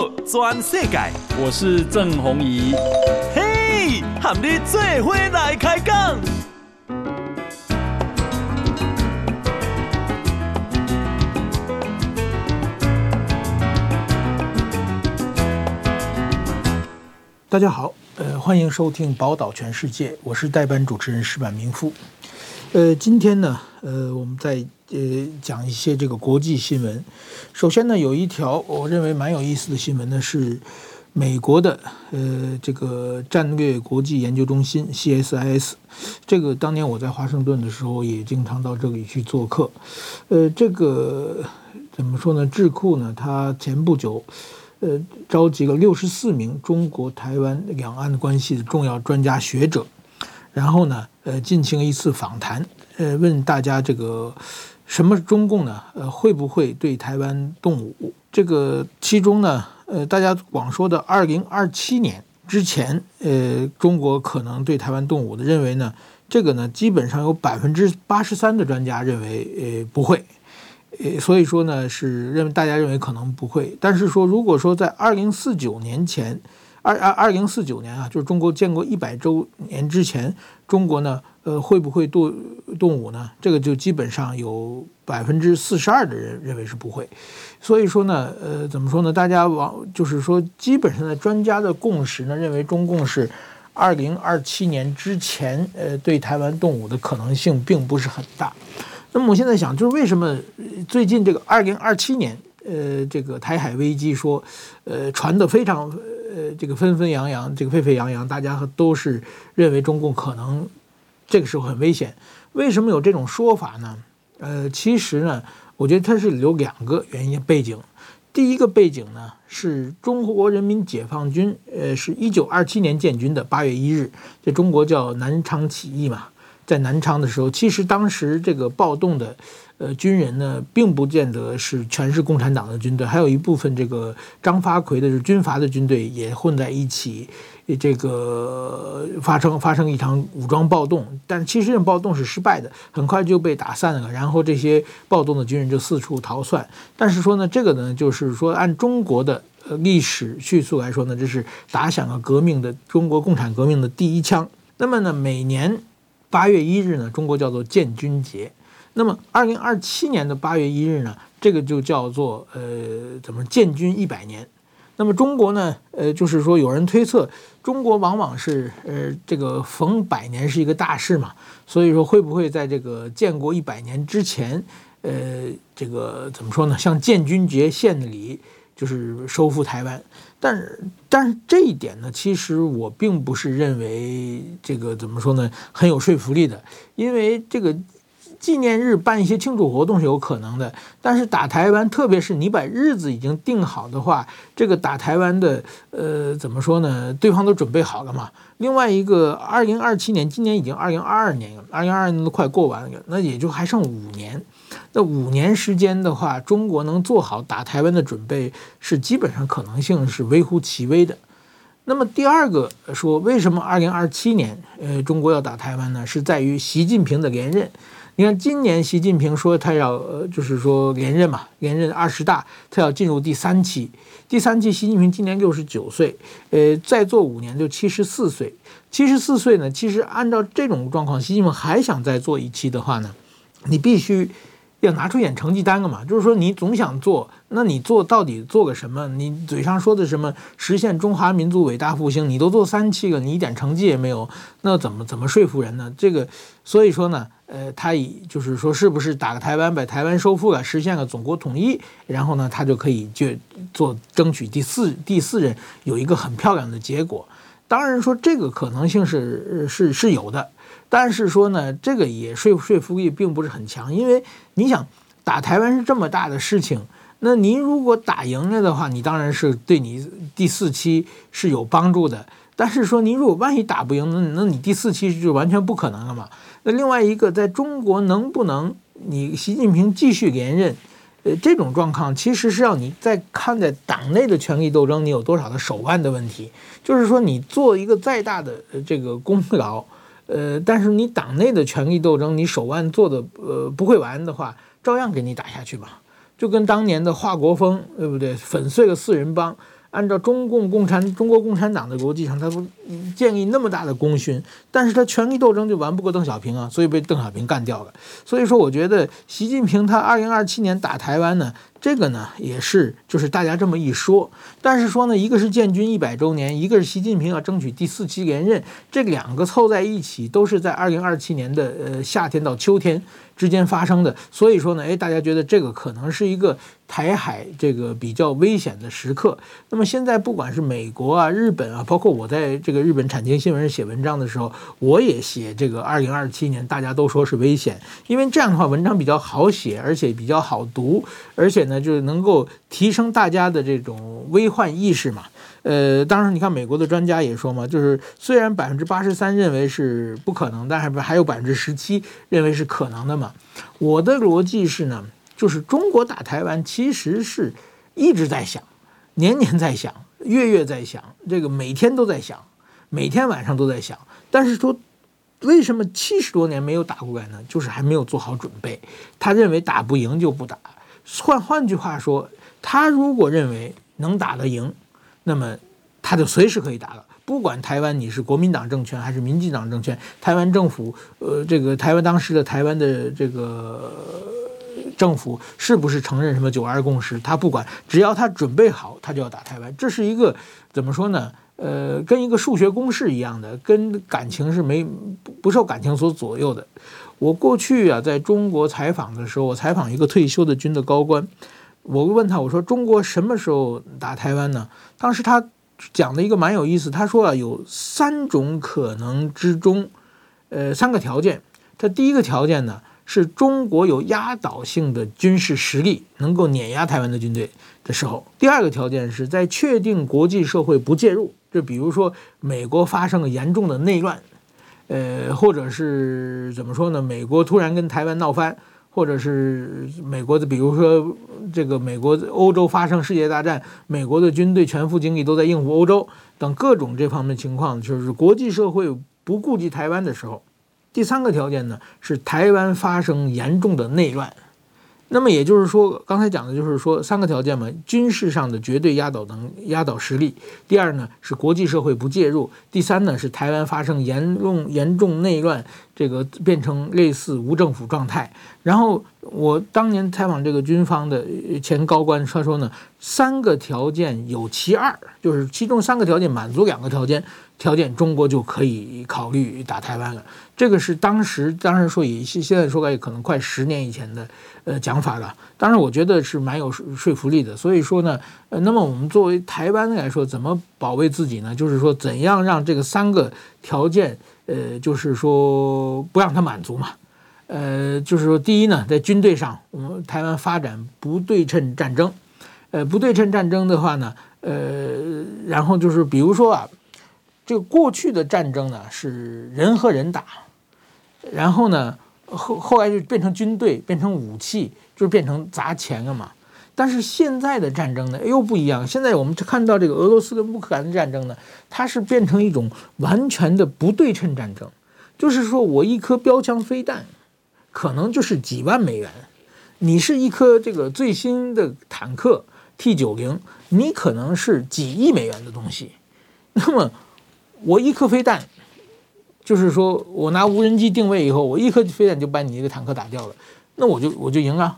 好，全世界，我是郑弘仪。嘿，和你做伙来开讲。大家好，呃，欢迎收听《宝岛全世界》，我是代班主持人石板明夫。呃，今天呢，呃，我们在呃讲一些这个国际新闻。首先呢，有一条我认为蛮有意思的新闻呢，是美国的呃这个战略国际研究中心 CSIS。这个当年我在华盛顿的时候也经常到这里去做客。呃，这个怎么说呢？智库呢，它前不久呃召集了六十四名中国台湾两岸关系的重要专家学者。然后呢，呃，进行一次访谈，呃，问大家这个什么中共呢？呃，会不会对台湾动武？这个其中呢，呃，大家广说的二零二七年之前，呃，中国可能对台湾动武的，认为呢，这个呢，基本上有百分之八十三的专家认为，呃，不会，呃，所以说呢，是认为大家认为可能不会。但是说，如果说在二零四九年前，二二二零四九年啊，就是中国建国一百周年之前，中国呢，呃，会不会动动武呢？这个就基本上有百分之四十二的人认为是不会。所以说呢，呃，怎么说呢？大家往就是说，基本上的专家的共识呢，认为中共是二零二七年之前，呃，对台湾动武的可能性并不是很大。那么我现在想，就是为什么最近这个二零二七年，呃，这个台海危机说，呃，传得非常。呃，这个纷纷扬扬，这个沸沸扬扬，大家都是认为中共可能这个时候很危险。为什么有这种说法呢？呃，其实呢，我觉得它是有两个原因背景。第一个背景呢，是中国人民解放军，呃，是一九二七年建军的八月一日，这中国叫南昌起义嘛，在南昌的时候，其实当时这个暴动的。呃，军人呢，并不见得是全是共产党的军队，还有一部分这个张发奎的是军阀的军队也混在一起，这个发生发生一场武装暴动，但其实这种暴动是失败的，很快就被打散了，然后这些暴动的军人就四处逃窜。但是说呢，这个呢，就是说按中国的历史叙述来说呢，这是打响了革命的中国共产革命的第一枪。那么呢，每年八月一日呢，中国叫做建军节。那么，二零二七年的八月一日呢，这个就叫做呃，怎么建军一百年？那么中国呢，呃，就是说有人推测，中国往往是呃，这个逢百年是一个大事嘛，所以说会不会在这个建国一百年之前，呃，这个怎么说呢？向建军节献礼，就是收复台湾。但是，但是这一点呢，其实我并不是认为这个怎么说呢，很有说服力的，因为这个。纪念日办一些庆祝活动是有可能的，但是打台湾，特别是你把日子已经定好的话，这个打台湾的，呃，怎么说呢？对方都准备好了嘛。另外一个，二零二七年，今年已经二零二二年了，二零二二年都快过完了，那也就还剩五年。那五年时间的话，中国能做好打台湾的准备，是基本上可能性是微乎其微的。那么第二个说，为什么二零二七年，呃，中国要打台湾呢？是在于习近平的连任。你看，今年习近平说他要呃，就是说连任嘛，连任二十大，他要进入第三期。第三期，习近平今年六十九岁，呃，再做五年就七十四岁。七十四岁呢，其实按照这种状况，习近平还想再做一期的话呢，你必须。要拿出点成绩单了嘛？就是说，你总想做，那你做到底做个什么？你嘴上说的什么实现中华民族伟大复兴，你都做三期了，你一点成绩也没有，那怎么怎么说服人呢？这个，所以说呢，呃，他以就是说，是不是打个台湾，把台湾收复了，实现了祖国统一，然后呢，他就可以就做争取第四第四任，有一个很漂亮的结果。当然说这个可能性是是是有的。但是说呢，这个也说说服力并不是很强，因为你想打台湾是这么大的事情，那您如果打赢了的话，你当然是对你第四期是有帮助的。但是说您如果万一打不赢，那那你第四期就完全不可能了嘛。那另外一个，在中国能不能你习近平继续连任，呃，这种状况其实是要你在看待党内的权力斗争，你有多少的手腕的问题。就是说，你做一个再大的这个功劳。呃，但是你党内的权力斗争，你手腕做的呃不会玩的话，照样给你打下去嘛。就跟当年的华国锋，对不对？粉碎了四人帮，按照中共共产中国共产党的逻辑上，他不建立那么大的功勋，但是他权力斗争就玩不过邓小平啊，所以被邓小平干掉了。所以说，我觉得习近平他二零二七年打台湾呢。这个呢也是，就是大家这么一说，但是说呢，一个是建军一百周年，一个是习近平要争取第四期连任，这两个凑在一起，都是在二零二七年的呃夏天到秋天之间发生的，所以说呢，哎，大家觉得这个可能是一个台海这个比较危险的时刻。那么现在不管是美国啊、日本啊，包括我在这个日本产经新闻写文章的时候，我也写这个二零二七年，大家都说是危险，因为这样的话文章比较好写，而且比较好读，而且呢，就是能够提升大家的这种危患意识嘛。呃，当然，你看美国的专家也说嘛，就是虽然百分之八十三认为是不可能，但是还有百分之十七认为是可能的嘛。我的逻辑是呢，就是中国打台湾其实是一直在想，年年在想，月月在想，这个每天都在想，每天晚上都在想。但是说，为什么七十多年没有打过来呢？就是还没有做好准备。他认为打不赢就不打。换换句话说，他如果认为能打得赢，那么他就随时可以打了。不管台湾你是国民党政权还是民进党政权，台湾政府，呃，这个台湾当时的台湾的这个政府是不是承认什么九二共识？他不管，只要他准备好，他就要打台湾。这是一个怎么说呢？呃，跟一个数学公式一样的，跟感情是没不受感情所左右的。我过去啊，在中国采访的时候，我采访一个退休的军的高官。我问他，我说中国什么时候打台湾呢？当时他讲的一个蛮有意思，他说啊，有三种可能之中，呃，三个条件。他第一个条件呢，是中国有压倒性的军事实力，能够碾压台湾的军队的时候。第二个条件是在确定国际社会不介入，就比如说美国发生了严重的内乱，呃，或者是怎么说呢？美国突然跟台湾闹翻。或者是美国的，比如说这个美国欧洲发生世界大战，美国的军队全副精力都在应付欧洲等各种这方面情况，就是国际社会不顾及台湾的时候。第三个条件呢，是台湾发生严重的内乱。那么也就是说，刚才讲的就是说三个条件嘛：军事上的绝对压倒能压倒实力；第二呢是国际社会不介入；第三呢是台湾发生严重严重内乱，这个变成类似无政府状态。然后我当年采访这个军方的前高官，他说呢，三个条件有其二，就是其中三个条件满足两个条件。条件中国就可以考虑打台湾了，这个是当时当然说以现现在说来可能快十年以前的呃讲法了。当然我觉得是蛮有说服力的。所以说呢，呃，那么我们作为台湾来说，怎么保卫自己呢？就是说怎样让这个三个条件，呃，就是说不让它满足嘛。呃，就是说第一呢，在军队上，我们台湾发展不对称战争，呃，不对称战争的话呢，呃，然后就是比如说啊。这个过去的战争呢，是人和人打，然后呢，后后来就变成军队，变成武器，就是变成砸钱了嘛。但是现在的战争呢，又不一样。现在我们看到这个俄罗斯跟乌克兰的战争呢，它是变成一种完全的不对称战争，就是说我一颗标枪飞弹，可能就是几万美元，你是一颗这个最新的坦克 T 九零，你可能是几亿美元的东西，那么。我一颗飞弹，就是说我拿无人机定位以后，我一颗飞弹就把你一个坦克打掉了，那我就我就赢了。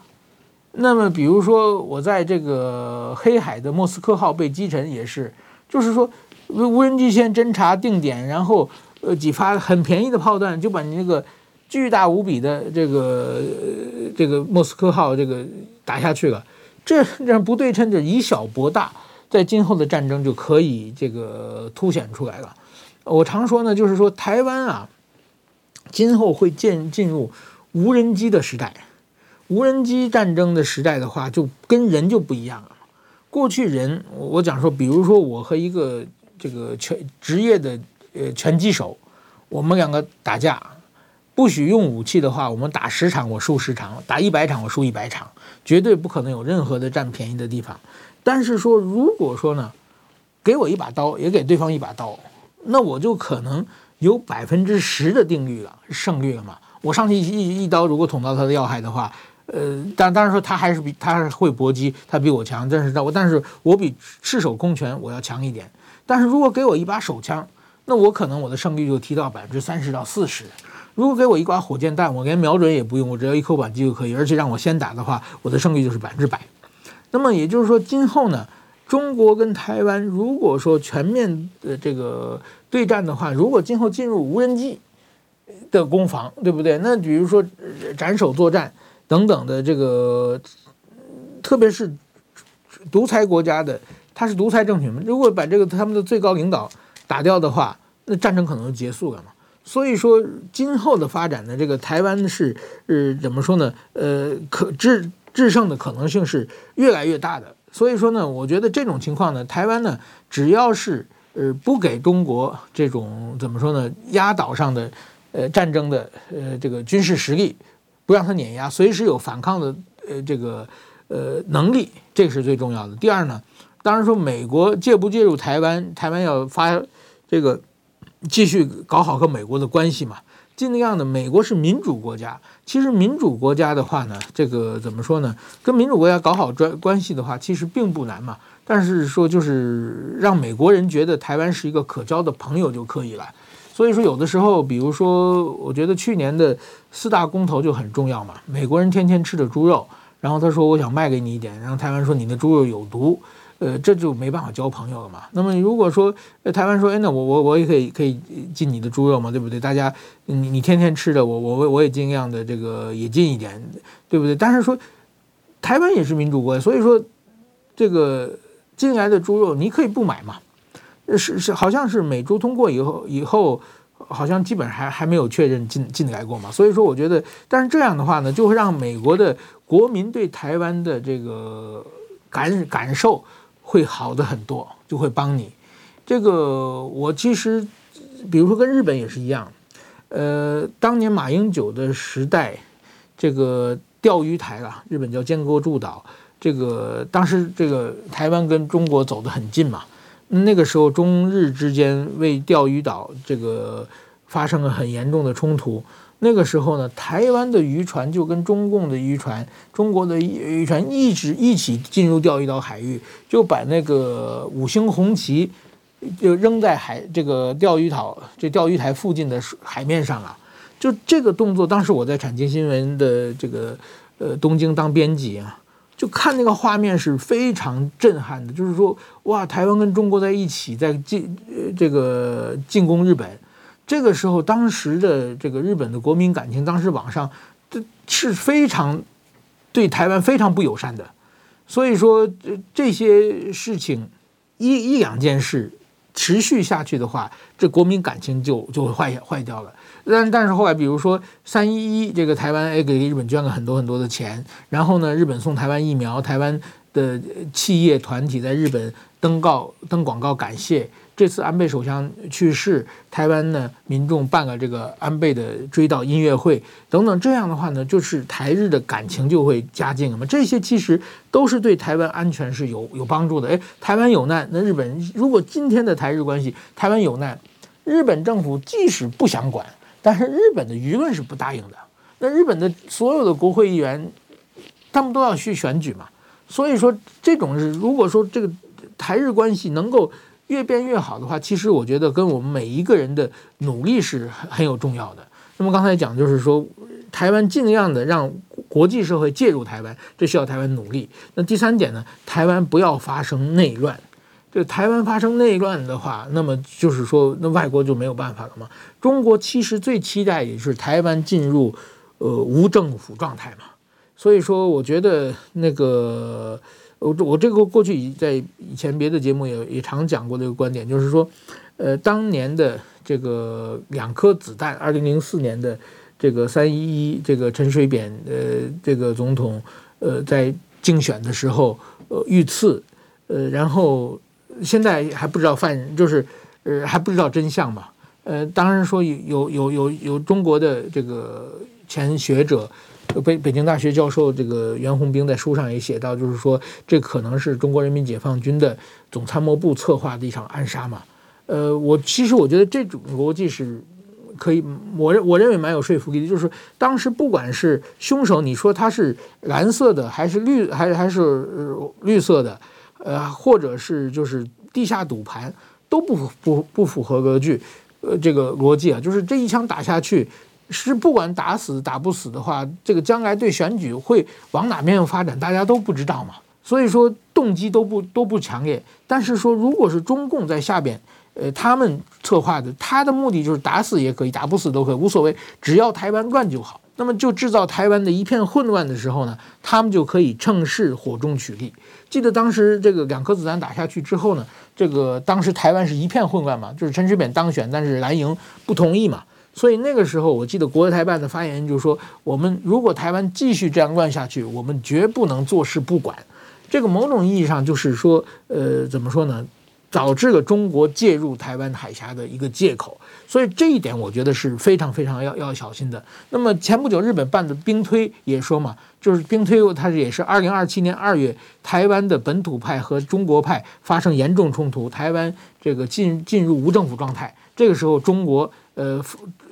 那么比如说我在这个黑海的莫斯科号被击沉也是，就是说无人机先侦察定点，然后呃几发很便宜的炮弹就把你那个巨大无比的这个这个莫斯科号这个打下去了。这这样不对称就以小博大，在今后的战争就可以这个凸显出来了。我常说呢，就是说台湾啊，今后会进进入无人机的时代，无人机战争的时代的话，就跟人就不一样了。过去人，我讲说，比如说我和一个这个拳职业的呃拳击手，我们两个打架，不许用武器的话，我们打十场我输十场，打一百场我输一百场，绝对不可能有任何的占便宜的地方。但是说，如果说呢，给我一把刀，也给对方一把刀。那我就可能有百分之十的定律了，胜率了嘛。我上去一一刀，如果捅到他的要害的话，呃，当当然说他还是比他是会搏击，他比我强，但是我但是我比赤手空拳我要强一点。但是如果给我一把手枪，那我可能我的胜率就提到百分之三十到四十。如果给我一把火箭弹，我连瞄准也不用，我只要一扣扳机就可以，而且让我先打的话，我的胜率就是百分之百。那么也就是说，今后呢，中国跟台湾如果说全面的这个对战的话，如果今后进入无人机的攻防，对不对？那比如说斩首作战等等的这个，特别是独裁国家的，他是独裁政权嘛，如果把这个他们的最高领导打掉的话，那战争可能就结束了嘛。所以说，今后的发展呢，这个台湾是呃怎么说呢？呃，可制制胜的可能性是越来越大的。所以说呢，我觉得这种情况呢，台湾呢，只要是呃不给中国这种怎么说呢，压倒上的呃战争的呃这个军事实力，不让他碾压，随时有反抗的呃这个呃能力，这个是最重要的。第二呢，当然说美国介不介入台湾，台湾要发这个。继续搞好和美国的关系嘛，尽量的。美国是民主国家，其实民主国家的话呢，这个怎么说呢？跟民主国家搞好专关系的话，其实并不难嘛。但是说就是让美国人觉得台湾是一个可交的朋友就可以了。所以说有的时候，比如说，我觉得去年的四大公投就很重要嘛。美国人天天吃的猪肉，然后他说我想卖给你一点，然后台湾说你的猪肉有毒。呃，这就没办法交朋友了嘛。那么如果说台湾说，哎，那我我我也可以可以进你的猪肉嘛，对不对？大家你你天天吃的，我我我也尽量的这个也进一点，对不对？但是说台湾也是民主国，所以说这个进来的猪肉你可以不买嘛。是是，好像是美猪通过以后以后，好像基本上还还没有确认进进来过嘛。所以说我觉得，但是这样的话呢，就会让美国的国民对台湾的这个感感受。会好的很多，就会帮你。这个我其实，比如说跟日本也是一样，呃，当年马英九的时代，这个钓鱼台啊，日本叫尖阁诸岛，这个当时这个台湾跟中国走得很近嘛，那个时候中日之间为钓鱼岛这个发生了很严重的冲突。那个时候呢，台湾的渔船就跟中共的渔船、中国的渔船一直一起进入钓鱼岛海域，就把那个五星红旗就扔在海这个钓鱼岛这钓鱼台附近的海面上了。就这个动作，当时我在产经新闻的这个呃东京当编辑啊，就看那个画面是非常震撼的。就是说，哇，台湾跟中国在一起在进呃这个进攻日本。这个时候，当时的这个日本的国民感情，当时网上这是非常对台湾非常不友善的。所以说，这这些事情一一两件事持续下去的话，这国民感情就就会坏坏掉了。但但是后来，比如说三一一，这个台湾哎给日本捐了很多很多的钱，然后呢，日本送台湾疫苗，台湾的企业团体在日本登告登广告感谢。这次安倍首相去世，台湾呢民众办了这个安倍的追悼音乐会等等，这样的话呢，就是台日的感情就会加进了嘛。这些其实都是对台湾安全是有有帮助的。哎，台湾有难，那日本如果今天的台日关系，台湾有难，日本政府即使不想管，但是日本的舆论是不答应的。那日本的所有的国会议员，他们都要去选举嘛。所以说，这种是如果说这个台日关系能够。越变越好的话，其实我觉得跟我们每一个人的努力是很很有重要的。那么刚才讲就是说，台湾尽量的让国际社会介入台湾，这需要台湾努力。那第三点呢，台湾不要发生内乱。这台湾发生内乱的话，那么就是说，那外国就没有办法了嘛。中国其实最期待也是台湾进入呃无政府状态嘛。所以说，我觉得那个。我我这个过去在以前别的节目也也常讲过这个观点，就是说，呃，当年的这个两颗子弹，二零零四年的这个三一一，这个陈水扁呃这个总统呃在竞选的时候呃遇刺，呃，然后现在还不知道犯人就是呃还不知道真相嘛，呃，当然说有有有有有中国的这个前学者。北北京大学教授这个袁宏兵在书上也写到，就是说这可能是中国人民解放军的总参谋部策划的一场暗杀嘛。呃，我其实我觉得这种逻辑是可以，我我认为蛮有说服力的，就是当时不管是凶手，你说他是蓝色的还是绿，还是还是绿色的，呃，或者是就是地下赌盘，都不不不符合格局，呃，这个逻辑啊，就是这一枪打下去，是不管打死打不死的话，这个将来对选举会往哪边发展，大家都不知道嘛。所以说动机都不都不强烈，但是说如果是中共在下边。呃，他们策划的，他的目的就是打死也可以，打不死都可以，无所谓，只要台湾乱就好。那么就制造台湾的一片混乱的时候呢，他们就可以趁势火中取栗。记得当时这个两颗子弹打下去之后呢，这个当时台湾是一片混乱嘛，就是陈水扁当选，但是蓝营不同意嘛，所以那个时候我记得国台办的发言人就说，我们如果台湾继续这样乱下去，我们绝不能坐视不管。这个某种意义上就是说，呃，怎么说呢？导致了中国介入台湾海峡的一个借口，所以这一点我觉得是非常非常要要小心的。那么前不久日本办的兵推也说嘛，就是兵推它也是二零二七年二月，台湾的本土派和中国派发生严重冲突，台湾这个进进入无政府状态，这个时候中国。呃，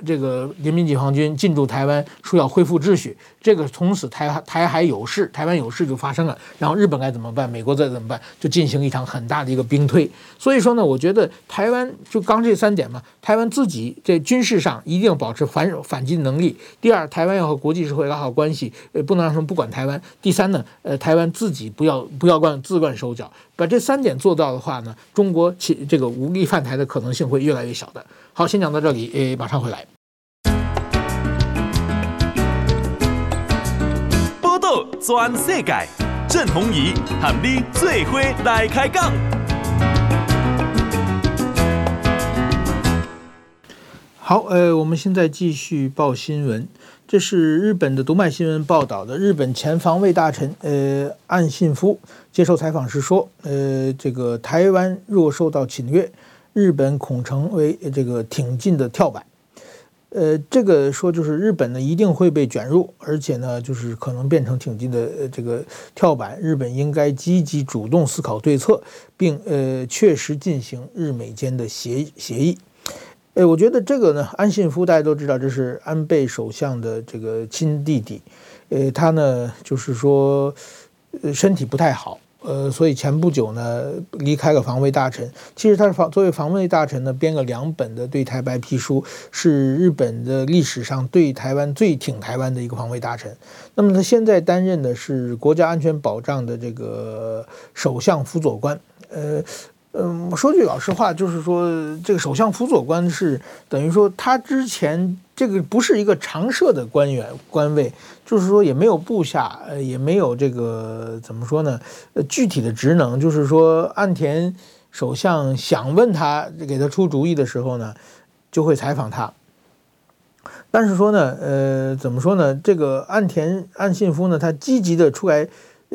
这个人民解放军进驻台湾，说要恢复秩序，这个从此台台海有事，台湾有事就发生了。然后日本该怎么办？美国再怎么办？就进行一场很大的一个兵推。所以说呢，我觉得台湾就刚这三点嘛，台湾自己在军事上一定要保持反反击能力。第二，台湾要和国际社会搞好关系，呃，不能让他们不管台湾。第三呢，呃，台湾自己不要不要乱自乱手脚。把这三点做到的话呢，中国其这个无力犯台的可能性会越来越小的。好，先讲到这里，诶，马上回来。全世界，郑鸿仪和你最伙来开讲。好，呃，我们现在继续报新闻。这是日本的读卖新闻报道的，日本前防卫大臣呃岸信夫接受采访时说，呃，这个台湾若受到侵略。日本恐成为这个挺进的跳板，呃，这个说就是日本呢一定会被卷入，而且呢就是可能变成挺进的这个跳板。日本应该积极主动思考对策，并呃确实进行日美间的协协议。呃，我觉得这个呢，安信夫大家都知道，这是安倍首相的这个亲弟弟，呃，他呢就是说呃身体不太好。呃，所以前不久呢，离开了防卫大臣。其实他是防作为防卫大臣呢，编了两本的对台白皮书，是日本的历史上对台湾最挺台湾的一个防卫大臣。那么他现在担任的是国家安全保障的这个首相辅佐官。呃。嗯，说句老实话，就是说，这个首相辅佐官是等于说他之前这个不是一个常设的官员官位，就是说也没有部下，呃，也没有这个怎么说呢？呃，具体的职能，就是说岸田首相想问他给他出主意的时候呢，就会采访他。但是说呢，呃，怎么说呢？这个岸田岸信夫呢，他积极的出来，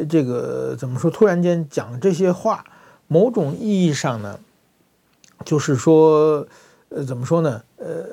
这个怎么说？突然间讲这些话。某种意义上呢，就是说，呃，怎么说呢？呃，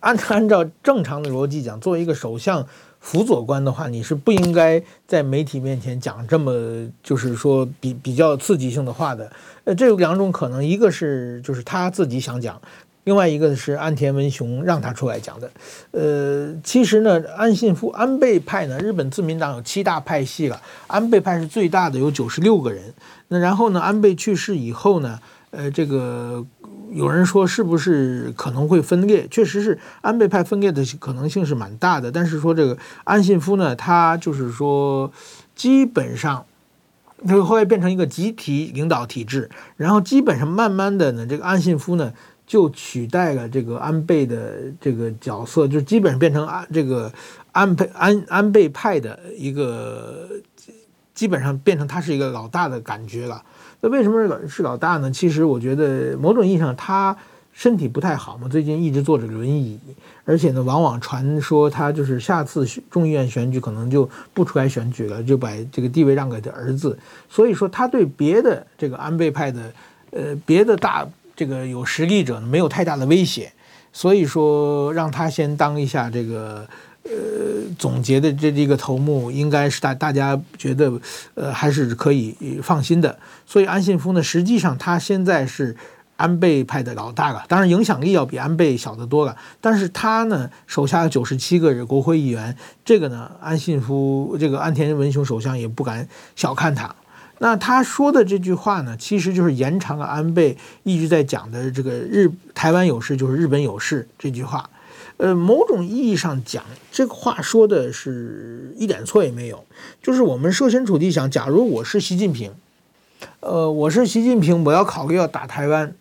按按照正常的逻辑讲，作为一个首相辅佐官的话，你是不应该在媒体面前讲这么就是说比比较刺激性的话的。呃，这有两种可能，一个是就是他自己想讲。另外一个是安田文雄让他出来讲的，呃，其实呢，安信夫安倍派呢，日本自民党有七大派系了，安倍派是最大的，有九十六个人。那然后呢，安倍去世以后呢，呃，这个有人说是不是可能会分裂？确实是安倍派分裂的可能性是蛮大的。但是说这个安信夫呢，他就是说基本上，就后来变成一个集体领导体制，然后基本上慢慢的呢，这个安信夫呢。就取代了这个安倍的这个角色，就基本上变成安这个安倍安安倍派的一个，基本上变成他是一个老大的感觉了。那为什么是老是老大呢？其实我觉得某种意义上他身体不太好嘛，最近一直坐着轮椅，而且呢，往往传说他就是下次众议院选举可能就不出来选举了，就把这个地位让给他儿子。所以说他对别的这个安倍派的呃别的大。这个有实力者没有太大的威胁，所以说让他先当一下这个呃总结的这这个头目，应该是大大家觉得呃还是可以放心的。所以安信夫呢，实际上他现在是安倍派的老大了，当然影响力要比安倍小得多了。但是他呢，手下有九十七个国会议员，这个呢，安信夫这个安田文雄首相也不敢小看他。那他说的这句话呢，其实就是延长了安倍一直在讲的这个日台湾有事就是日本有事这句话。呃，某种意义上讲，这个话说的是一点错也没有。就是我们设身处地想，假如我是习近平，呃，我是习近平，我要考虑要打台湾。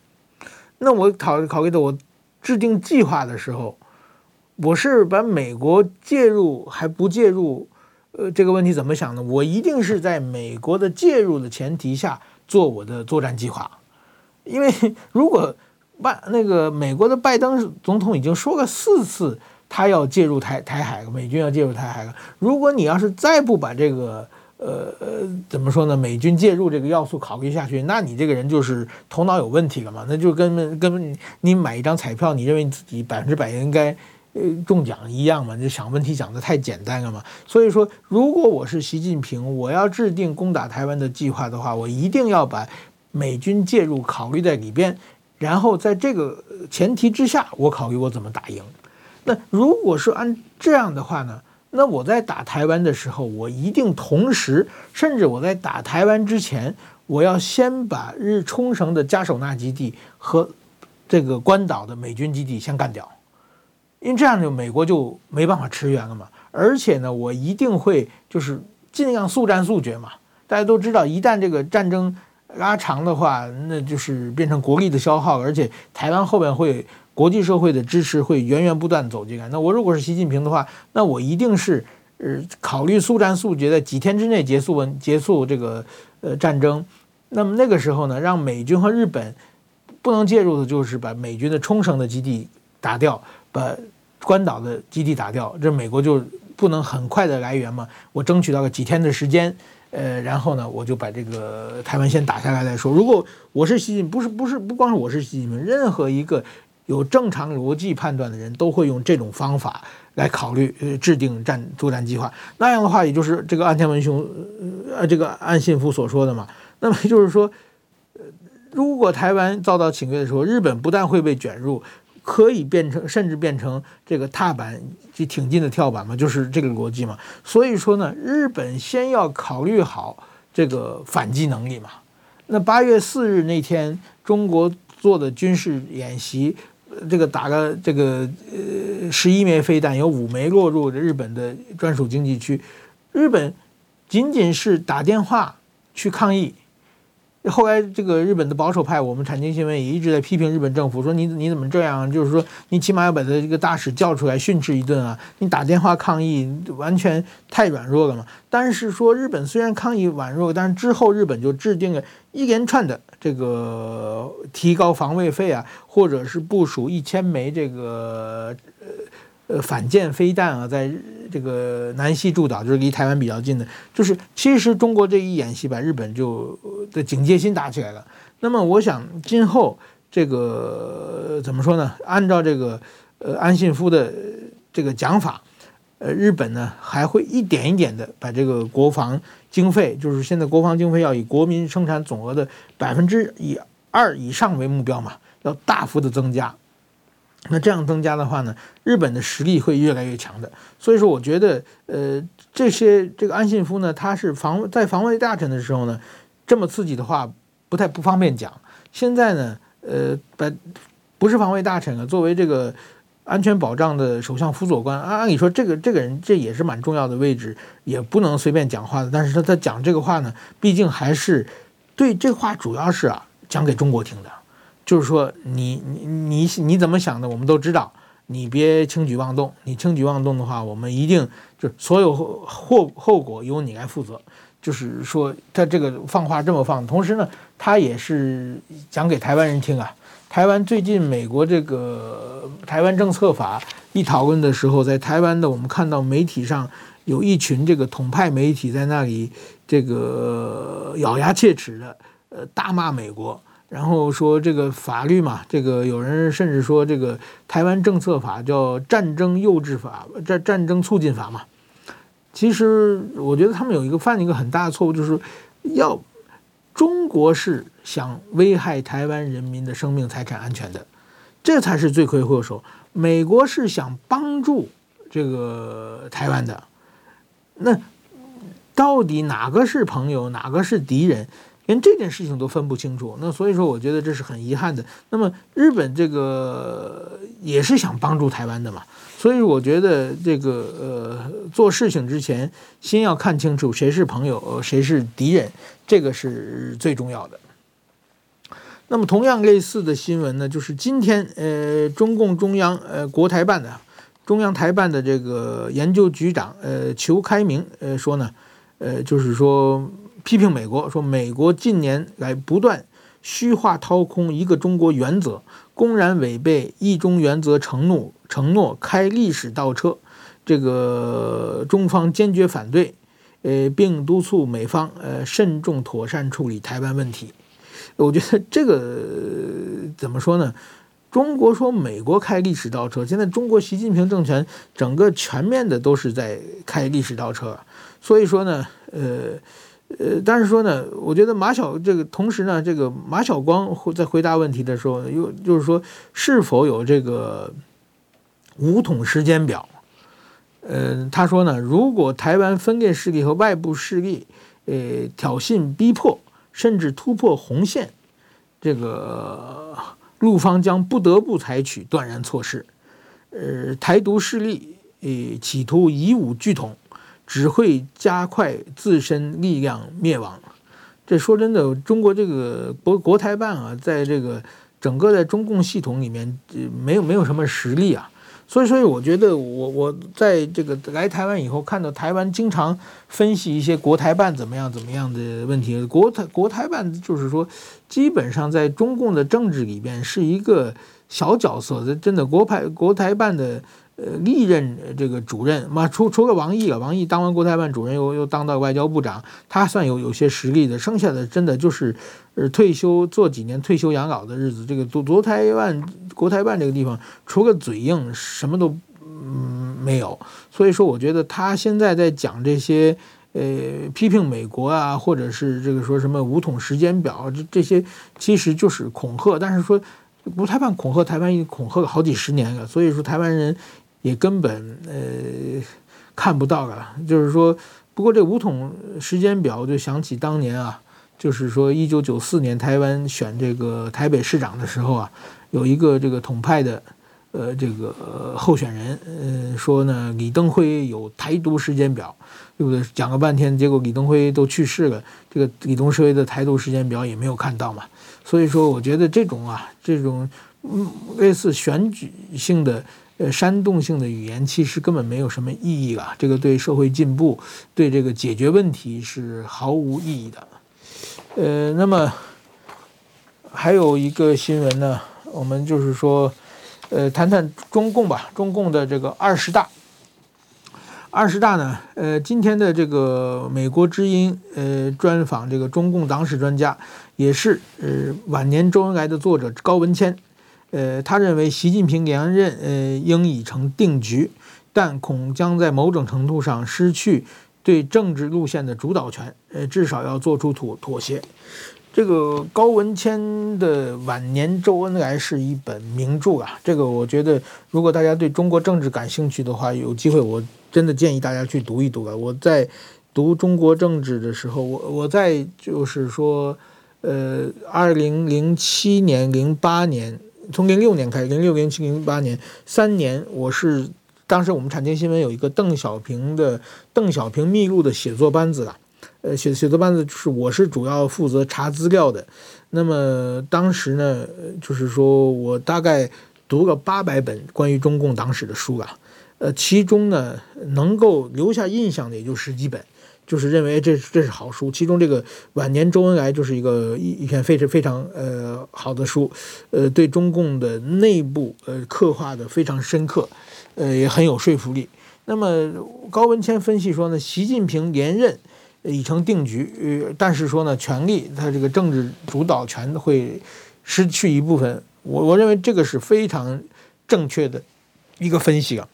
那我考考虑的，我制定计划的时候，我是把美国介入还不介入，呃，这个问题怎么想呢？我一定是在美国的介入的前提下做我的作战计划，因为如果拜那个美国的拜登总统已经说了四次他要介入台台海，美军要介入台海了，如果你要是再不把这个。呃呃，怎么说呢？美军介入这个要素考虑下去，那你这个人就是头脑有问题了嘛？那就跟跟你买一张彩票，你认为你自己百分之百应该呃中奖一样嘛？就想问题想得太简单了嘛？所以说，如果我是习近平，我要制定攻打台湾的计划的话，我一定要把美军介入考虑在里边，然后在这个前提之下，我考虑我怎么打赢。那如果是按这样的话呢？那我在打台湾的时候，我一定同时，甚至我在打台湾之前，我要先把日冲绳的嘉手纳基地和这个关岛的美军基地先干掉，因为这样就美国就没办法驰援了嘛。而且呢，我一定会就是尽量速战速决嘛。大家都知道，一旦这个战争拉长的话，那就是变成国力的消耗，而且台湾后边会。国际社会的支持会源源不断走进来。那我如果是习近平的话，那我一定是呃考虑速战速决，在几天之内结束文结束这个呃战争。那么那个时候呢，让美军和日本不能介入的就是把美军的冲绳的基地打掉，把关岛的基地打掉。这美国就不能很快的来援嘛？我争取到个几天的时间，呃，然后呢，我就把这个台湾先打下来再说。如果我是习近平，不是不是不光是我是习近平，任何一个。有正常逻辑判断的人都会用这种方法来考虑，呃，制定战作战计划。那样的话，也就是这个岸田文雄，呃，这个岸信夫所说的嘛。那么就是说，呃，如果台湾遭到侵略的时候，日本不但会被卷入，可以变成甚至变成这个踏板就挺进的跳板嘛，就是这个逻辑嘛。所以说呢，日本先要考虑好这个反击能力嘛。那八月四日那天，中国做的军事演习。这个打了这个呃十一枚飞弹，有五枚落入日本的专属经济区。日本仅仅是打电话去抗议。后来这个日本的保守派，我们产经新闻也一直在批评日本政府，说你你怎么这样？就是说你起码要把他这个大使叫出来训斥一顿啊！你打电话抗议完全太软弱了嘛。但是说日本虽然抗议软弱，但是之后日本就制定了一连串的这个提高防卫费啊，或者是部署一千枚这个呃。呃，反舰飞弹啊，在这个南西诸岛，就是离台湾比较近的，就是其实中国这一演习，把日本就的警戒心打起来了。那么，我想今后这个怎么说呢？按照这个呃安信夫的这个讲法，呃，日本呢还会一点一点的把这个国防经费，就是现在国防经费要以国民生产总额的百分之以二以上为目标嘛，要大幅的增加。那这样增加的话呢，日本的实力会越来越强的。所以说，我觉得，呃，这些这个安信夫呢，他是防在防卫大臣的时候呢，这么刺激的话不太不方便讲。现在呢，呃，把不是防卫大臣啊，作为这个安全保障的首相辅佐官，按按理说这个这个人这也是蛮重要的位置，也不能随便讲话的。但是他他讲这个话呢，毕竟还是对这话主要是啊讲给中国听的。就是说你，你你你怎么想的，我们都知道。你别轻举妄动，你轻举妄动的话，我们一定就所有后后果由你来负责。就是说，他这个放话这么放，同时呢，他也是讲给台湾人听啊。台湾最近美国这个台湾政策法一讨论的时候，在台湾的我们看到媒体上有一群这个统派媒体在那里这个咬牙切齿的呃大骂美国。然后说这个法律嘛，这个有人甚至说这个台湾政策法叫战争幼稚法，战战争促进法嘛。其实我觉得他们有一个犯了一个很大的错误，就是要中国是想危害台湾人民的生命财产安全的，这才是罪魁祸首。美国是想帮助这个台湾的，那到底哪个是朋友，哪个是敌人？连这件事情都分不清楚，那所以说，我觉得这是很遗憾的。那么日本这个也是想帮助台湾的嘛，所以我觉得这个呃做事情之前，先要看清楚谁是朋友，谁是敌人，这个是最重要的。那么同样类似的新闻呢，就是今天呃中共中央呃国台办的中央台办的这个研究局长呃裘开明呃说呢，呃就是说。批评美国说，美国近年来不断虚化掏空一个中国原则，公然违背一中原则承诺，承诺开历史倒车。这个中方坚决反对，呃，并督促美方呃慎重妥善处理台湾问题。我觉得这个怎么说呢？中国说美国开历史倒车，现在中国习近平政权整个全面的都是在开历史倒车。所以说呢，呃。呃，但是说呢，我觉得马晓这个同时呢，这个马晓光在回答问题的时候，又就是说是否有这个武统时间表？呃，他说呢，如果台湾分裂势力和外部势力呃挑衅逼迫，甚至突破红线，这个陆方将不得不采取断然措施。呃，台独势力呃企图以武拒统。只会加快自身力量灭亡。这说真的，中国这个国国台办啊，在这个整个在中共系统里面，没有没有什么实力啊。所以说，我觉得我我在这个来台湾以后，看到台湾经常分析一些国台办怎么样怎么样的问题。国台国台办就是说，基本上在中共的政治里边是一个小角色。真的，国台国台办的。呃，历任这个主任嘛，除除了王毅啊，王毅当完国台办主任，又又当到外交部长，他算有有些实力的。剩下的真的就是，呃，退休做几年退休养老的日子。这个国国台办国台办这个地方，除了嘴硬，什么都嗯没有。所以说，我觉得他现在在讲这些，呃，批评美国啊，或者是这个说什么武统时间表，这这些其实就是恐吓。但是说国台办恐吓台湾，已恐吓了好几十年了。所以说，台湾人。也根本呃看不到了，就是说，不过这五统时间表，我就想起当年啊，就是说一九九四年台湾选这个台北市长的时候啊，有一个这个统派的呃这个候选人，呃说呢李登辉有台独时间表，对不对？讲了半天，结果李登辉都去世了，这个李登辉的台独时间表也没有看到嘛。所以说，我觉得这种啊，这种嗯类似选举性的。呃，煽动性的语言其实根本没有什么意义了，这个对社会进步、对这个解决问题是毫无意义的。呃，那么还有一个新闻呢，我们就是说，呃，谈谈中共吧，中共的这个二十大。二十大呢，呃，今天的这个美国之音呃专访这个中共党史专家，也是呃晚年周恩来的作者高文谦。呃，他认为习近平连任，呃，应已成定局，但恐将在某种程度上失去对政治路线的主导权，呃，至少要做出妥妥协。这个高文谦的晚年周恩来是一本名著啊，这个我觉得，如果大家对中国政治感兴趣的话，有机会我真的建议大家去读一读啊。我在读中国政治的时候，我我在就是说，呃，二零零七年、零八年。从零六年开始，零六、零七、零八年三年，我是当时我们产经新闻有一个邓小平的邓小平秘录的写作班子了，呃，写写作班子就是我是主要负责查资料的。那么当时呢，就是说我大概读了八百本关于中共党史的书了，呃，其中呢能够留下印象的也就十几本。就是认为这这是好书，其中这个晚年周恩来就是一个一一篇非常非常呃好的书，呃，对中共的内部呃刻画的非常深刻，呃，也很有说服力。那么高文谦分析说呢，习近平连任已成定局，呃，但是说呢，权力他这个政治主导权会失去一部分。我我认为这个是非常正确的一个分析啊。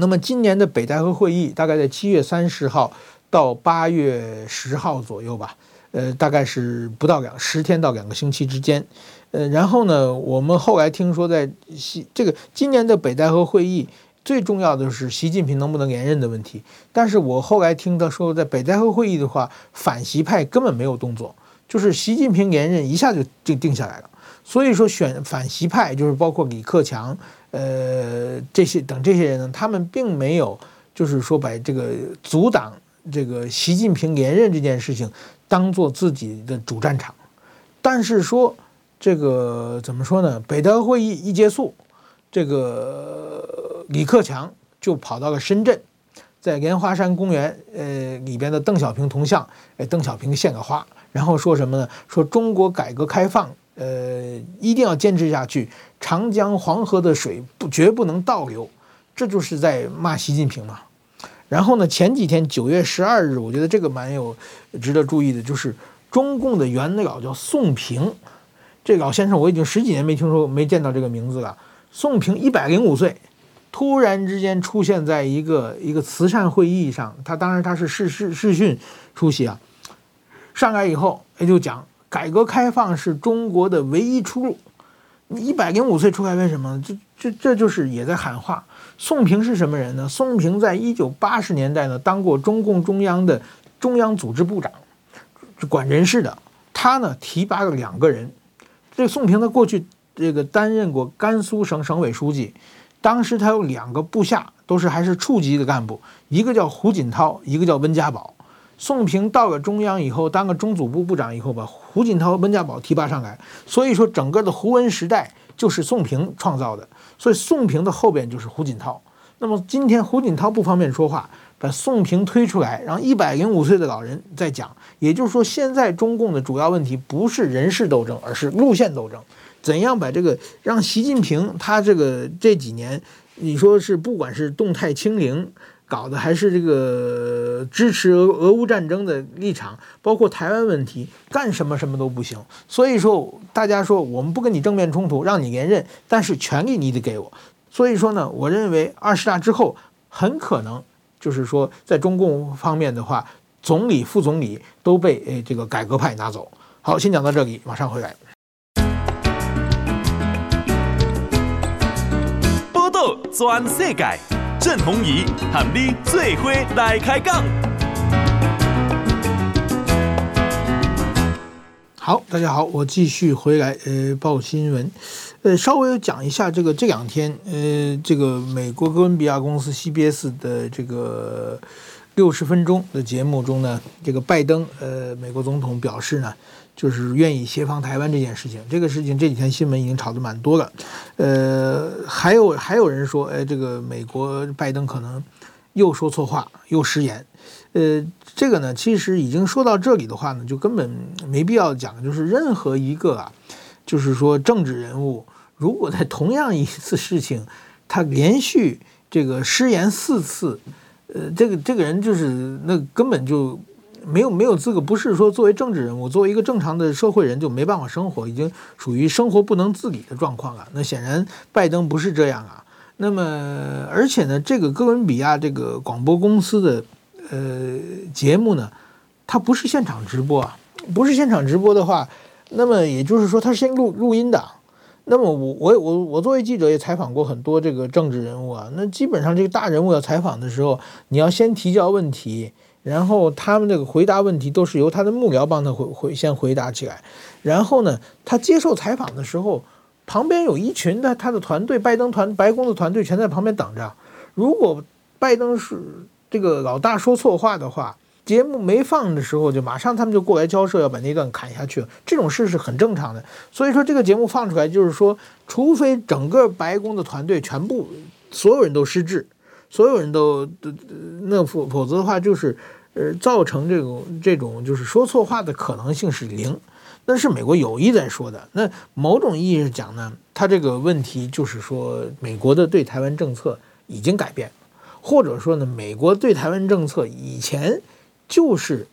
那么今年的北戴河会议大概在七月三十号到八月十号左右吧，呃，大概是不到两十天到两个星期之间。呃，然后呢，我们后来听说在习这个今年的北戴河会议，最重要的是习近平能不能连任的问题。但是我后来听他说，在北戴河会议的话，反习派根本没有动作，就是习近平连任一下就就定下来了。所以说选反习派，就是包括李克强，呃，这些等这些人呢，他们并没有就是说把这个阻挡这个习近平连任这件事情当做自己的主战场。但是说这个怎么说呢？北戴会议一结束，这个李克强就跑到了深圳，在莲花山公园呃里边的邓小平铜像，给邓小平献个花，然后说什么呢？说中国改革开放。呃，一定要坚持下去。长江、黄河的水不绝不能倒流，这就是在骂习近平嘛。然后呢，前几天九月十二日，我觉得这个蛮有值得注意的，就是中共的元老叫宋平，这老先生我已经十几年没听说、没见到这个名字了。宋平一百零五岁，突然之间出现在一个一个慈善会议上，他当然他是视视视讯出席啊。上来以后，也就讲。改革开放是中国的唯一出路。你一百零五岁出来，为什么？这这这就是也在喊话。宋平是什么人呢？宋平在一九八十年代呢，当过中共中央的中央组织部长，管人事的。他呢提拔了两个人。这宋平呢过去这个担任过甘肃省省委书记，当时他有两个部下，都是还是处级的干部，一个叫胡锦涛，一个叫温家宝。宋平到了中央以后，当个中组部部长以后，把胡锦涛、温家宝提拔上来。所以说，整个的胡温时代就是宋平创造的。所以，宋平的后边就是胡锦涛。那么今天胡锦涛不方便说话，把宋平推出来，让一百零五岁的老人在讲。也就是说，现在中共的主要问题不是人事斗争，而是路线斗争。怎样把这个让习近平他这个这几年，你说是不管是动态清零。搞的还是这个支持俄俄乌战争的立场，包括台湾问题，干什么什么都不行。所以说，大家说我们不跟你正面冲突，让你连任，但是权力你得给我。所以说呢，我认为二十大之后很可能就是说，在中共方面的话，总理、副总理都被诶这个改革派拿走。好，先讲到这里，马上回来。报道全世界。郑红仪和你最伙来开讲。好，大家好，我继续回来呃报新闻，呃稍微讲一下这个这两天呃这个美国哥伦比亚公司 CBS 的这个六十分钟的节目中呢，这个拜登呃美国总统表示呢。就是愿意协防台湾这件事情，这个事情这几天新闻已经炒得蛮多了，呃，还有还有人说，哎，这个美国拜登可能又说错话，又失言，呃，这个呢，其实已经说到这里的话呢，就根本没必要讲，就是任何一个啊，就是说政治人物，如果在同样一次事情，他连续这个失言四次，呃，这个这个人就是那根本就。没有没有资格，不是说作为政治人物，作为一个正常的社会人就没办法生活，已经属于生活不能自理的状况了。那显然拜登不是这样啊。那么而且呢，这个哥伦比亚这个广播公司的呃节目呢，它不是现场直播啊，不是现场直播的话，那么也就是说它是先录录音的。那么我我我我作为记者也采访过很多这个政治人物啊，那基本上这个大人物要采访的时候，你要先提交问题。然后他们这个回答问题都是由他的幕僚帮他回回先回答起来，然后呢，他接受采访的时候，旁边有一群的他的团队，拜登团白宫的团队全在旁边等着。如果拜登是这个老大说错话的话，节目没放的时候，就马上他们就过来交涉，要把那段砍下去。这种事是很正常的。所以说这个节目放出来，就是说，除非整个白宫的团队全部所有人都失智，所有人都那否否则的话就是。呃，造成这种这种就是说错话的可能性是零，那是美国有意在说的。那某种意义上讲呢，他这个问题就是说，美国的对台湾政策已经改变，或者说呢，美国对台湾政策以前就是，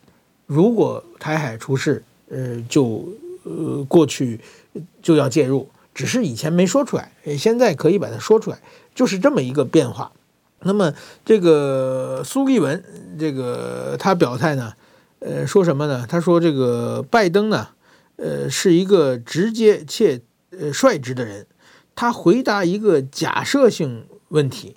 如果台海出事，呃，就呃过去就要介入，只是以前没说出来，现在可以把它说出来，就是这么一个变化。那么这个苏立文，这个他表态呢，呃，说什么呢？他说这个拜登呢，呃，是一个直接且呃率直的人，他回答一个假设性问题，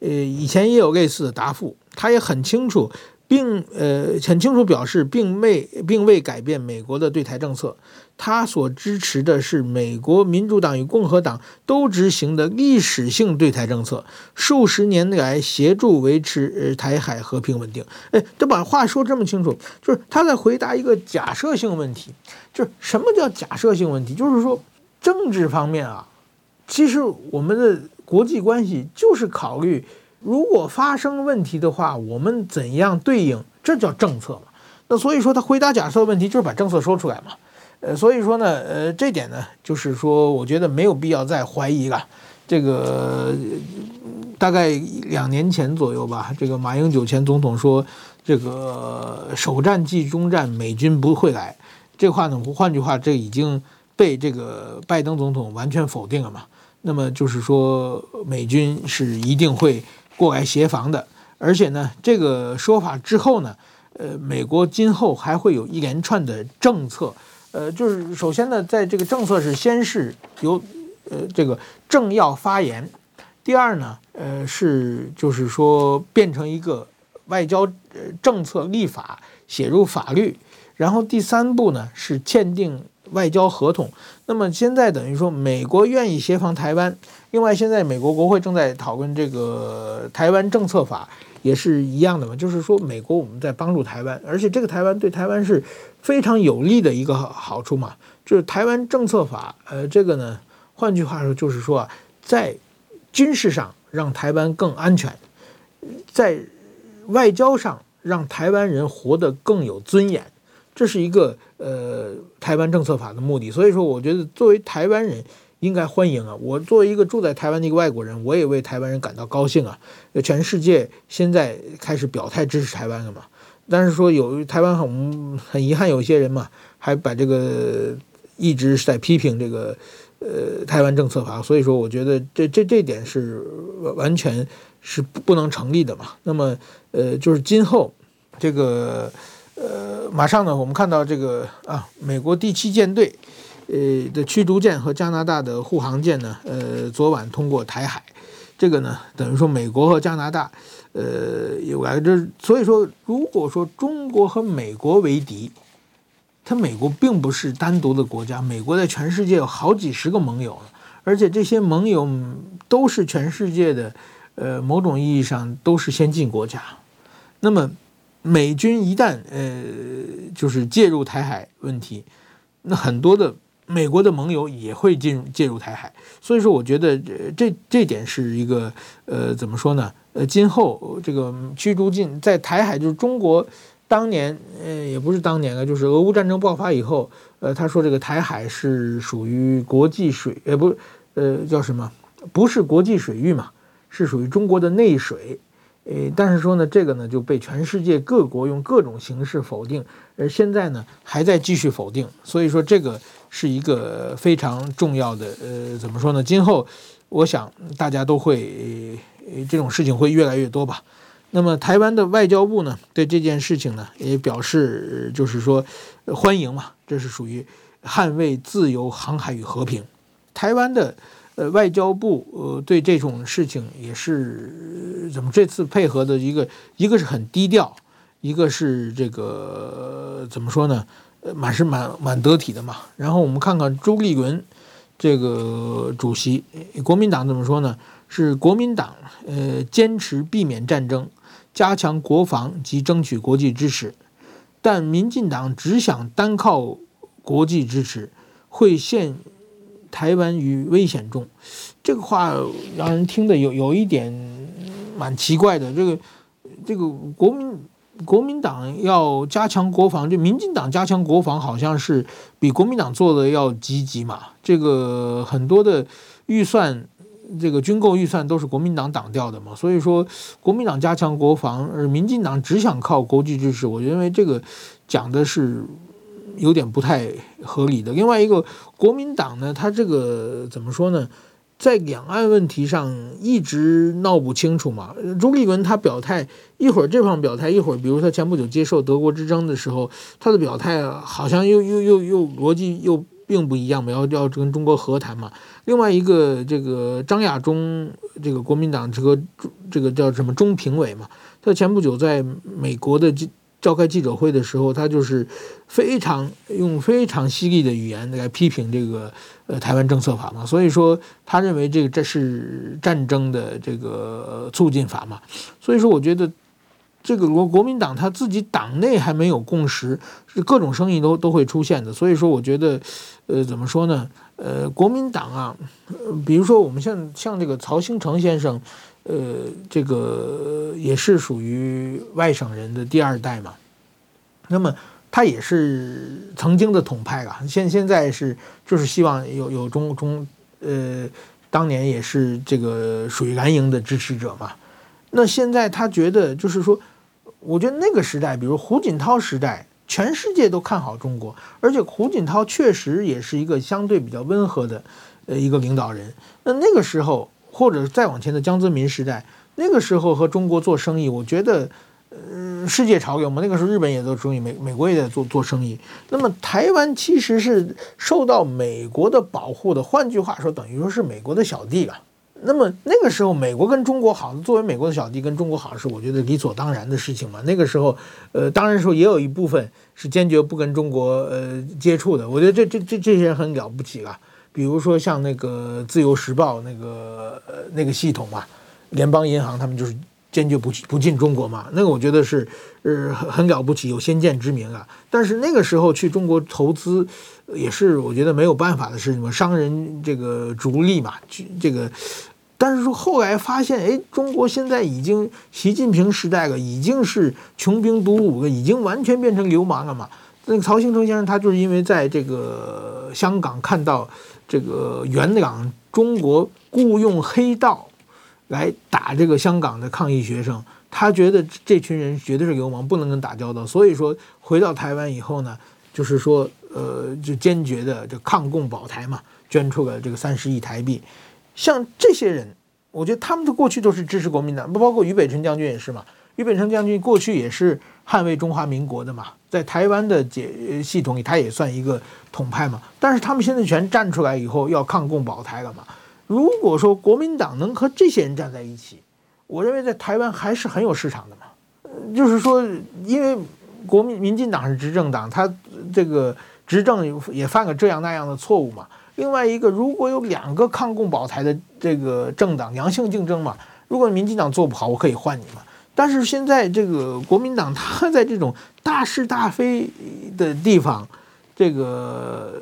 呃，以前也有类似的答复，他也很清楚。并呃很清楚表示，并未并未改变美国的对台政策。他所支持的是美国民主党与共和党都执行的历史性对台政策，数十年来协助维持台海和平稳定。哎，这把话说这么清楚，就是他在回答一个假设性问题。就是什么叫假设性问题？就是说政治方面啊，其实我们的国际关系就是考虑。如果发生问题的话，我们怎样对应？这叫政策嘛。那所以说，他回答假设问题就是把政策说出来嘛。呃，所以说呢，呃，这点呢，就是说，我觉得没有必要再怀疑了。这个大概两年前左右吧，这个马英九前总统说，这个首战即终战，美军不会来。这话呢，换句话，这已经被这个拜登总统完全否定了嘛。那么就是说，美军是一定会。过来协防的，而且呢，这个说法之后呢，呃，美国今后还会有一连串的政策，呃，就是首先呢，在这个政策是先是由呃这个政要发言，第二呢，呃是就是说变成一个外交呃政策立法写入法律，然后第三步呢是签订外交合同。那么现在等于说美国愿意协防台湾。另外，现在美国国会正在讨论这个台湾政策法，也是一样的嘛，就是说美国我们在帮助台湾，而且这个台湾对台湾是非常有利的一个好处嘛，就是台湾政策法，呃，这个呢，换句话说就是说，在军事上让台湾更安全，在外交上让台湾人活得更有尊严，这是一个呃台湾政策法的目的。所以说，我觉得作为台湾人。应该欢迎啊！我作为一个住在台湾的一个外国人，我也为台湾人感到高兴啊！全世界现在开始表态支持台湾了嘛？但是说有台湾很很遗憾，有些人嘛还把这个一直是在批评这个呃台湾政策法，所以说我觉得这这这点是完全是不能成立的嘛。那么呃就是今后这个呃马上呢，我们看到这个啊美国第七舰队。呃的驱逐舰和加拿大的护航舰呢，呃，昨晚通过台海，这个呢，等于说美国和加拿大，呃，有来这，所以说，如果说中国和美国为敌，它美国并不是单独的国家，美国在全世界有好几十个盟友，而且这些盟友都是全世界的，呃，某种意义上都是先进国家。那么，美军一旦呃，就是介入台海问题，那很多的。美国的盟友也会进入介入台海，所以说我觉得这这点是一个呃怎么说呢？呃，今后这个驱逐舰在台海，就是中国当年呃也不是当年啊，就是俄乌战争爆发以后，呃他说这个台海是属于国际水，呃不呃叫什么？不是国际水域嘛，是属于中国的内水。呃，但是说呢，这个呢就被全世界各国用各种形式否定，而现在呢还在继续否定，所以说这个。是一个非常重要的，呃，怎么说呢？今后，我想大家都会，呃，这种事情会越来越多吧。那么，台湾的外交部呢，对这件事情呢，也表示就是说欢迎嘛，这是属于捍卫自由航海与和平。台湾的呃外交部呃对这种事情也是怎么这次配合的一个，一个是很低调，一个是这个怎么说呢？呃，蛮是蛮蛮得体的嘛。然后我们看看朱立伦这个主席，国民党怎么说呢？是国民党呃坚持避免战争，加强国防及争取国际支持。但民进党只想单靠国际支持，会陷台湾于危险中。这个话让人听得有有一点蛮奇怪的。这个这个国民。国民党要加强国防，就民进党加强国防，好像是比国民党做的要积极嘛。这个很多的预算，这个军购预算都是国民党挡掉的嘛。所以说，国民党加强国防，而民进党只想靠国际支持，我认为这个讲的是有点不太合理的。另外一个，国民党呢，他这个怎么说呢？在两岸问题上一直闹不清楚嘛。朱立伦他表态，一会儿这方表态，一会儿比如他前不久接受德国之声的时候，他的表态好像又又又又逻辑又并不一样嘛，要要跟中国和谈嘛。另外一个这个张亚中，这个国民党这个这个叫什么中评委嘛，他前不久在美国的这召开记者会的时候，他就是非常用非常犀利的语言来批评这个呃台湾政策法嘛，所以说他认为这个这是战争的这个促进法嘛，所以说我觉得这个国国民党他自己党内还没有共识，是各种声音都都会出现的，所以说我觉得呃怎么说呢？呃，国民党啊，比如说我们像像这个曹兴诚先生。呃，这个也是属于外省人的第二代嘛，那么他也是曾经的统派啊，现现在是就是希望有有中中呃，当年也是这个属于蓝营的支持者嘛。那现在他觉得就是说，我觉得那个时代，比如胡锦涛时代，全世界都看好中国，而且胡锦涛确实也是一个相对比较温和的呃一个领导人。那那个时候。或者再往前的江泽民时代，那个时候和中国做生意，我觉得，嗯，世界潮流嘛。那个时候日本也做生意，美美国也在做做生意。那么台湾其实是受到美国的保护的，换句话说，等于说是美国的小弟了。那么那个时候，美国跟中国好，作为美国的小弟跟中国好是我觉得理所当然的事情嘛。那个时候，呃，当然说也有一部分是坚决不跟中国呃接触的。我觉得这这这这些人很了不起了。比如说像那个《自由时报》那个呃那个系统嘛，联邦银行他们就是坚决不不进中国嘛，那个我觉得是呃很很了不起，有先见之明啊。但是那个时候去中国投资也是我觉得没有办法的事情嘛，商人这个逐利嘛，这个。但是说后来发现，哎，中国现在已经习近平时代了，已经是穷兵黩武了，已经完全变成流氓了嘛。那个曹兴诚先生他就是因为在这个香港看到。这个元朗中国雇佣黑道来打这个香港的抗议学生，他觉得这群人绝对是流氓，不能跟打交道。所以说回到台湾以后呢，就是说呃，就坚决的就抗共保台嘛，捐出了这个三十亿台币。像这些人，我觉得他们的过去都是支持国民党，不包括于北辰将军也是嘛。于北辰将军过去也是捍卫中华民国的嘛。在台湾的解系统里，他也算一个统派嘛。但是他们现在全站出来以后，要抗共保台了嘛。如果说国民党能和这些人站在一起，我认为在台湾还是很有市场的嘛。就是说，因为国民民进党是执政党，他这个执政也犯了这样那样的错误嘛。另外一个，如果有两个抗共保台的这个政党，良性竞争嘛。如果民进党做不好，我可以换你嘛。但是现在这个国民党，他在这种大是大非的地方，这个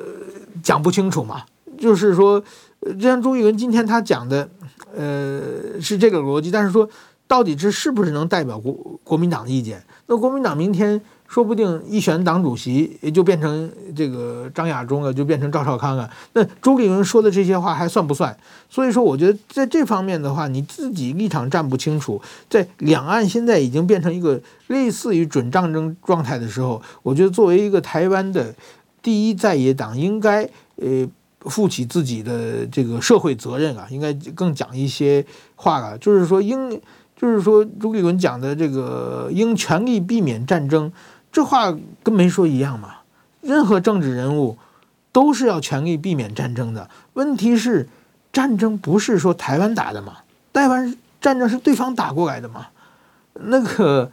讲不清楚嘛。就是说，就像朱一文今天他讲的，呃，是这个逻辑。但是说，到底这是不是能代表国国民党的意见？那国民党明天。说不定一选党主席也就变成这个张亚中了，就变成赵少康了。那朱立伦说的这些话还算不算？所以说，我觉得在这方面的话，你自己立场站不清楚，在两岸现在已经变成一个类似于准战争状态的时候，我觉得作为一个台湾的第一在野党，应该呃负起自己的这个社会责任啊，应该更讲一些话了，就是说应就是说朱立伦讲的这个应全力避免战争。这话跟没说一样嘛。任何政治人物都是要全力避免战争的。问题是，战争不是说台湾打的嘛？台湾战争是对方打过来的嘛？那个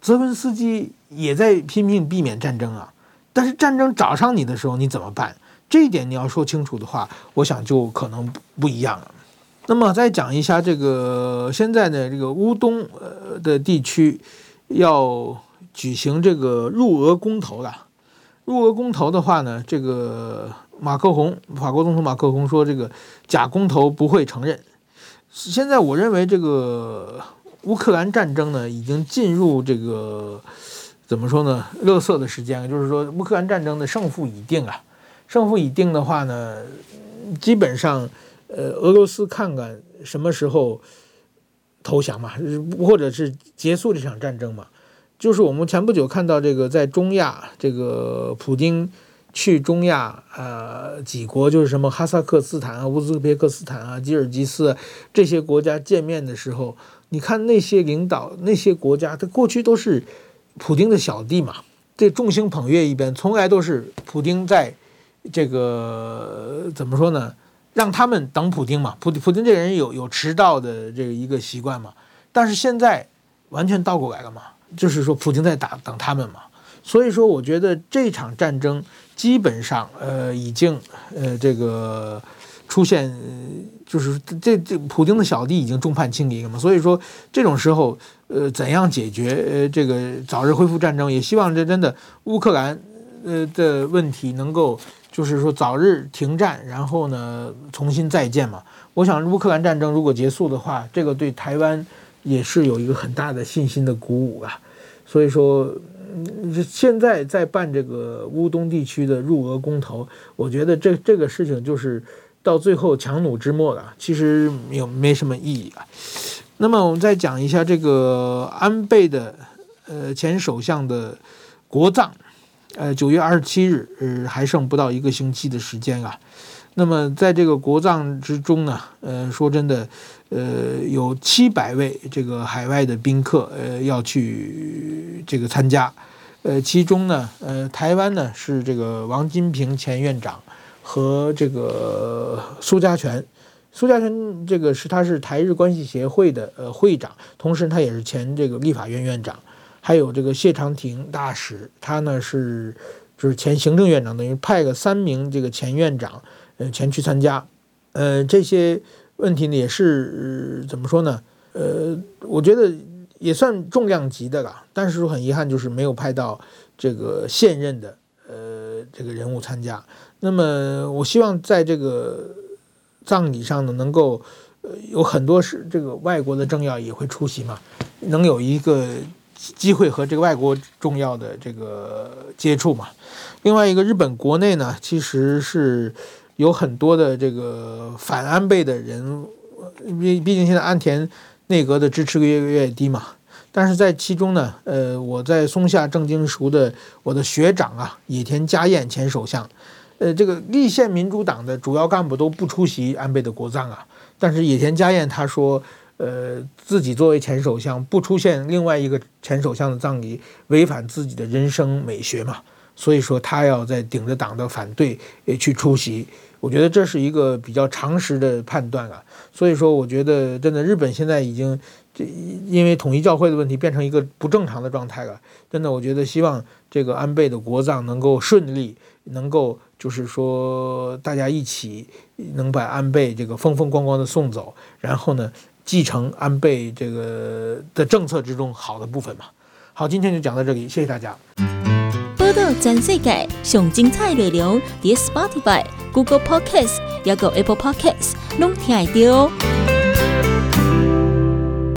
泽文斯基也在拼命避免战争啊。但是战争找上你的时候，你怎么办？这一点你要说清楚的话，我想就可能不一样了。那么再讲一下这个现在的这个乌东呃的地区要。举行这个入俄公投了，入俄公投的话呢，这个马克宏，法国总统马克宏说，这个假公投不会承认。现在我认为这个乌克兰战争呢，已经进入这个怎么说呢，垃圾的时间了，就是说乌克兰战争的胜负已定啊。胜负已定的话呢，基本上，呃，俄罗斯看看什么时候投降嘛，或者是结束这场战争嘛。就是我们前不久看到这个在中亚，这个普京去中亚呃几国，就是什么哈萨克斯坦啊、乌兹别克斯坦啊、吉尔吉斯这些国家见面的时候，你看那些领导那些国家，他过去都是普丁的小弟嘛，这众星捧月一边，从来都是普丁在这个怎么说呢？让他们等普丁嘛，普普丁这个人有有迟到的这个一个习惯嘛，但是现在完全倒过来了嘛，就是说普京在打等他们嘛。所以说，我觉得这场战争基本上，呃，已经，呃，这个出现，就是这这普京的小弟已经众叛亲离了嘛。所以说，这种时候，呃，怎样解决，呃，这个早日恢复战争？也希望这真的乌克兰，呃的问题能够，就是说早日停战，然后呢，重新再建嘛。我想，乌克兰战争如果结束的话，这个对台湾也是有一个很大的信心的鼓舞啊。所以说。现在在办这个乌东地区的入俄公投，我觉得这这个事情就是到最后强弩之末了，其实没有没什么意义啊。那么我们再讲一下这个安倍的呃前首相的国葬，呃九月二十七日，呃还剩不到一个星期的时间啊。那么在这个国葬之中呢，呃说真的。呃，有七百位这个海外的宾客，呃，要去这个参加，呃，其中呢，呃，台湾呢是这个王金平前院长和这个苏家全，苏家全这个是他是台日关系协会的呃会长，同时他也是前这个立法院院长，还有这个谢长廷大使，他呢是就是前行政院长，等于派个三名这个前院长呃前去参加，呃，这些。问题呢也是怎么说呢？呃，我觉得也算重量级的了，但是很遗憾就是没有派到这个现任的呃这个人物参加。那么我希望在这个葬礼上呢，能够有很多是这个外国的政要也会出席嘛，能有一个机会和这个外国重要的这个接触嘛。另外一个日本国内呢，其实是。有很多的这个反安倍的人，毕毕竟现在安田内阁的支持率越来越低嘛。但是在其中呢，呃，我在松下正经熟的我的学长啊，野田佳彦前首相，呃，这个立宪民主党的主要干部都不出席安倍的国葬啊。但是野田佳彦他说，呃，自己作为前首相不出现另外一个前首相的葬礼，违反自己的人生美学嘛。所以说他要在顶着党的反对也去出席。我觉得这是一个比较常识的判断啊，所以说我觉得真的日本现在已经这因为统一教会的问题变成一个不正常的状态了。真的，我觉得希望这个安倍的国葬能够顺利，能够就是说大家一起能把安倍这个风风光光的送走，然后呢继承安倍这个的政策之中好的部分嘛。好，今天就讲到这里，谢谢大家。报道全世界上精彩内容，伫 Spotify、Google Podcasts，还有 Apple Podcasts，拢听得到。